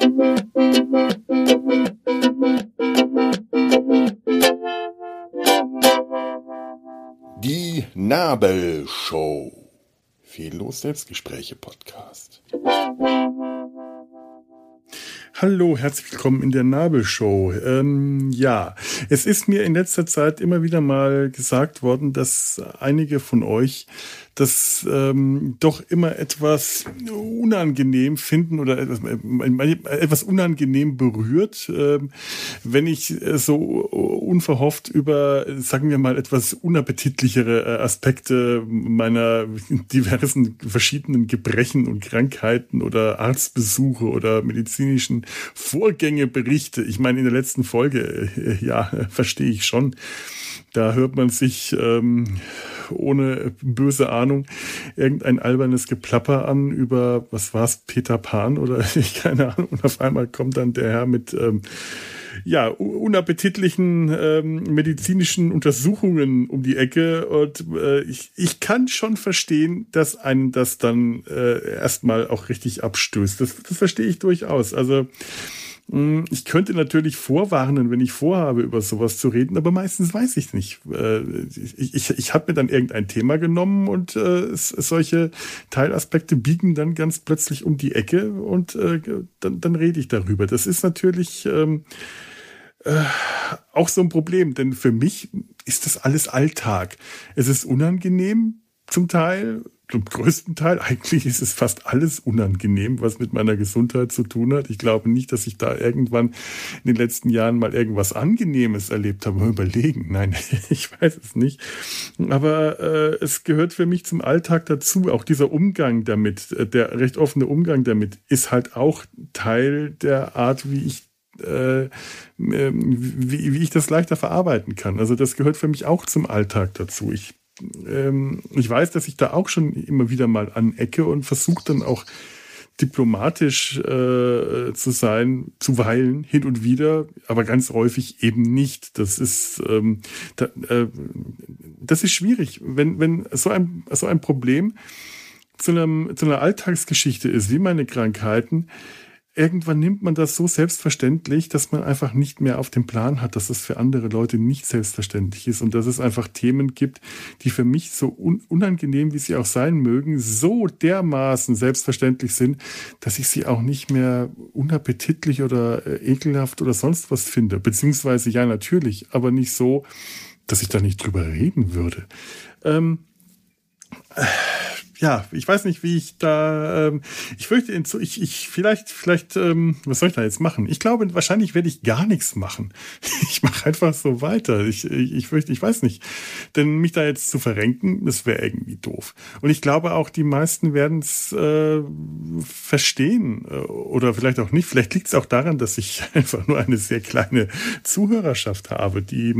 Die Nabelshow. Fehllos Selbstgespräche Podcast. Hallo, herzlich willkommen in der Nabelshow. Ähm, ja, es ist mir in letzter Zeit immer wieder mal gesagt worden, dass einige von euch das ähm, doch immer etwas unangenehm finden oder etwas, äh, etwas unangenehm berührt, ähm, wenn ich äh, so unverhofft über, sagen wir mal, etwas unappetitlichere äh, Aspekte meiner diversen verschiedenen Gebrechen und Krankheiten oder Arztbesuche oder medizinischen Vorgänge berichte. Ich meine, in der letzten Folge, ja, verstehe ich schon. Da hört man sich ähm, ohne böse Ahnung irgendein albernes Geplapper an über, was war's, Peter Pan oder ich keine Ahnung. Und auf einmal kommt dann der Herr mit ähm, ja, unappetitlichen ähm, medizinischen Untersuchungen um die Ecke. Und äh, ich, ich kann schon verstehen, dass einen das dann äh, erstmal auch richtig abstößt. Das, das verstehe ich durchaus. Also ich könnte natürlich vorwarnen, wenn ich vorhabe, über sowas zu reden, aber meistens weiß ich nicht. Äh, ich, ich, ich habe mir dann irgendein Thema genommen und äh, solche Teilaspekte biegen dann ganz plötzlich um die Ecke und äh, dann, dann rede ich darüber. Das ist natürlich ähm, äh, auch so ein Problem, denn für mich ist das alles Alltag. Es ist unangenehm zum Teil, zum größten Teil, eigentlich ist es fast alles unangenehm, was mit meiner Gesundheit zu tun hat. Ich glaube nicht, dass ich da irgendwann in den letzten Jahren mal irgendwas Angenehmes erlebt habe. Mal überlegen. Nein, ich weiß es nicht. Aber äh, es gehört für mich zum Alltag dazu. Auch dieser Umgang damit, äh, der recht offene Umgang damit, ist halt auch Teil der Art, wie ich äh, wie, wie ich das leichter verarbeiten kann. Also das gehört für mich auch zum Alltag dazu. Ich ähm, ich weiß, dass ich da auch schon immer wieder mal anecke und versuche dann auch diplomatisch äh, zu sein, zuweilen hin und wieder, aber ganz häufig eben nicht. Das ist ähm, da, äh, das ist schwierig, wenn wenn so ein so ein Problem zu einem zu einer Alltagsgeschichte ist, wie meine Krankheiten irgendwann nimmt man das so selbstverständlich, dass man einfach nicht mehr auf dem Plan hat, dass das für andere Leute nicht selbstverständlich ist und dass es einfach Themen gibt, die für mich so un unangenehm, wie sie auch sein mögen, so dermaßen selbstverständlich sind, dass ich sie auch nicht mehr unappetitlich oder äh, ekelhaft oder sonst was finde. Beziehungsweise ja natürlich, aber nicht so, dass ich da nicht drüber reden würde. Ähm, äh, ja, ich weiß nicht, wie ich da, ähm, ich fürchte, ich, ich, vielleicht, vielleicht, ähm, was soll ich da jetzt machen? Ich glaube, wahrscheinlich werde ich gar nichts machen. Ich mache einfach so weiter. Ich, ich, ich fürchte, ich weiß nicht. Denn mich da jetzt zu verrenken, das wäre irgendwie doof. Und ich glaube auch, die meisten werden es äh, verstehen äh, oder vielleicht auch nicht. Vielleicht liegt es auch daran, dass ich einfach nur eine sehr kleine Zuhörerschaft habe, die,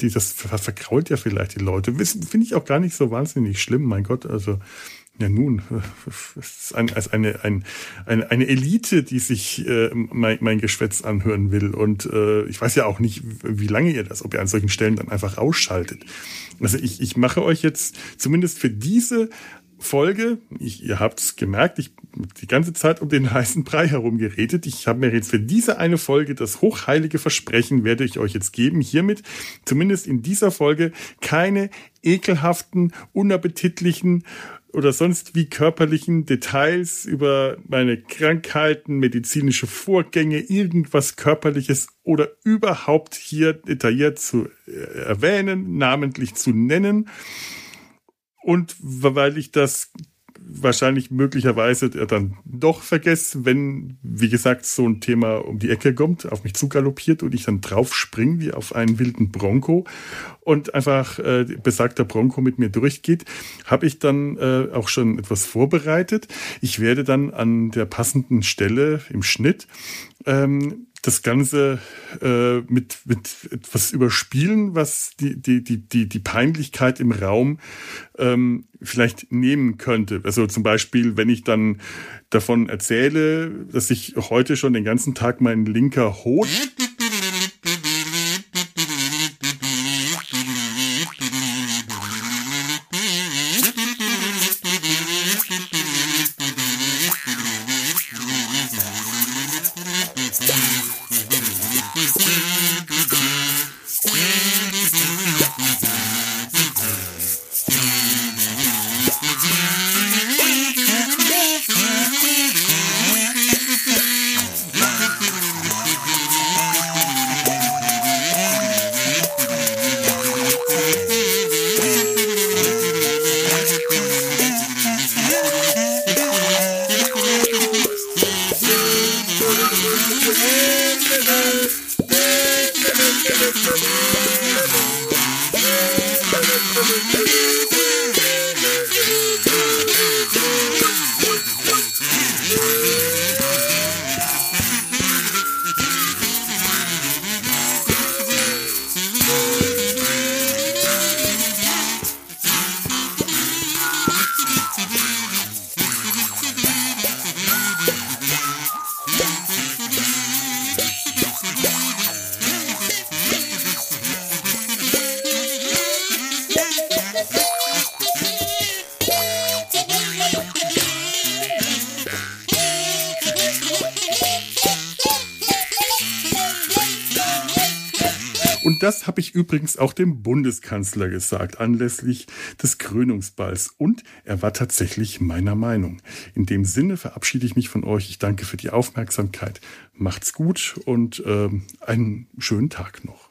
die das verkrault ja vielleicht die Leute. Finde ich auch gar nicht so wahnsinnig schlimm, mein Gott. Also ja nun, es ist ein, als eine, ein, eine, eine Elite, die sich äh, mein, mein Geschwätz anhören will. Und äh, ich weiß ja auch nicht, wie lange ihr das, ob ihr an solchen Stellen dann einfach ausschaltet. Also ich, ich mache euch jetzt zumindest für diese Folge, ich, ihr habt es gemerkt, ich die ganze Zeit um den heißen Brei herum geredet. Ich habe mir jetzt für diese eine Folge das hochheilige Versprechen, werde ich euch jetzt geben, hiermit zumindest in dieser Folge keine ekelhaften, unappetitlichen oder sonst wie körperlichen Details über meine Krankheiten, medizinische Vorgänge, irgendwas körperliches oder überhaupt hier detailliert zu äh, erwähnen, namentlich zu nennen. Und weil ich das wahrscheinlich möglicherweise dann doch vergesse, wenn, wie gesagt, so ein Thema um die Ecke kommt, auf mich zugaloppiert und ich dann drauf springe wie auf einen wilden Bronco und einfach äh, besagter Bronco mit mir durchgeht, habe ich dann äh, auch schon etwas vorbereitet. Ich werde dann an der passenden Stelle im Schnitt ähm, das Ganze äh, mit, mit etwas überspielen, was die, die, die, die, die Peinlichkeit im Raum ähm, vielleicht nehmen könnte. Also zum Beispiel, wenn ich dann davon erzähle, dass ich heute schon den ganzen Tag mein linker Hot Thank you. Das habe ich übrigens auch dem Bundeskanzler gesagt, anlässlich des Krönungsballs. Und er war tatsächlich meiner Meinung. In dem Sinne verabschiede ich mich von euch. Ich danke für die Aufmerksamkeit. Macht's gut und äh, einen schönen Tag noch.